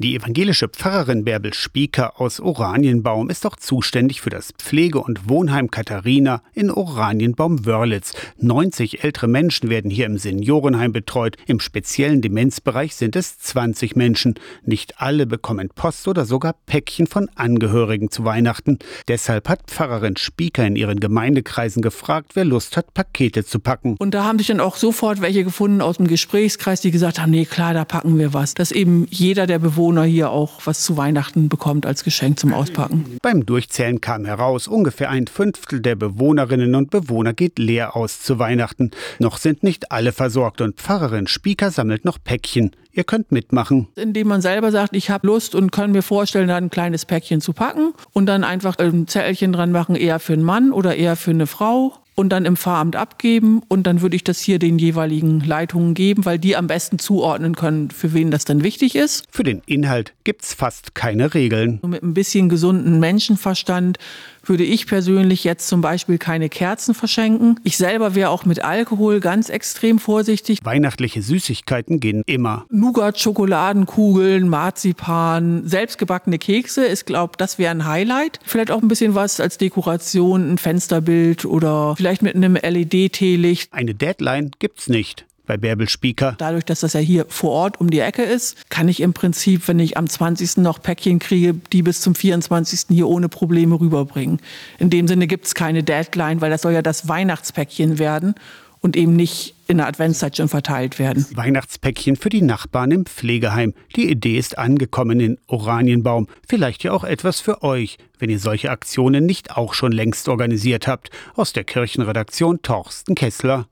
Die evangelische Pfarrerin Bärbel Spieker aus Oranienbaum ist auch zuständig für das Pflege- und Wohnheim Katharina in Oranienbaum-Wörlitz. 90 ältere Menschen werden hier im Seniorenheim betreut. Im speziellen Demenzbereich sind es 20 Menschen. Nicht alle bekommen Post oder sogar Päckchen von Angehörigen zu Weihnachten. Deshalb hat Pfarrerin Spieker in ihren Gemeindekreisen gefragt, wer Lust hat, Pakete zu packen. Und da haben sich dann auch sofort welche gefunden aus dem Gesprächskreis, die gesagt haben, nee, klar, da packen wir was. Dass eben jeder der Bewohner Bewohner hier auch was zu Weihnachten bekommt als Geschenk zum Auspacken. Beim Durchzählen kam heraus, ungefähr ein Fünftel der Bewohnerinnen und Bewohner geht leer aus zu Weihnachten. Noch sind nicht alle versorgt und Pfarrerin Spieker sammelt noch Päckchen. Ihr könnt mitmachen. Indem man selber sagt, ich habe Lust und kann mir vorstellen, da ein kleines Päckchen zu packen und dann einfach ein Zettelchen dran machen, eher für einen Mann oder eher für eine Frau und dann im Pfarramt abgeben und dann würde ich das hier den jeweiligen Leitungen geben, weil die am besten zuordnen können, für wen das dann wichtig ist. Für den Inhalt gibt es fast keine Regeln. Mit ein bisschen gesunden Menschenverstand würde ich persönlich jetzt zum Beispiel keine Kerzen verschenken. Ich selber wäre auch mit Alkohol ganz extrem vorsichtig. Weihnachtliche Süßigkeiten gehen immer. Nougat, Schokoladenkugeln, Marzipan, selbstgebackene Kekse. Ich glaube, das wäre ein Highlight. Vielleicht auch ein bisschen was als Dekoration, ein Fensterbild oder vielleicht mit einem LED-Teelicht. Eine Deadline gibt's nicht bei Bärbel Spieker. Dadurch, dass das ja hier vor Ort um die Ecke ist, kann ich im Prinzip, wenn ich am 20. noch Päckchen kriege, die bis zum 24. hier ohne Probleme rüberbringen. In dem Sinne gibt es keine Deadline, weil das soll ja das Weihnachtspäckchen werden und eben nicht in der Adventszeit schon verteilt werden. Weihnachtspäckchen für die Nachbarn im Pflegeheim. Die Idee ist angekommen in Oranienbaum. Vielleicht ja auch etwas für euch, wenn ihr solche Aktionen nicht auch schon längst organisiert habt. Aus der Kirchenredaktion Torsten Kessler.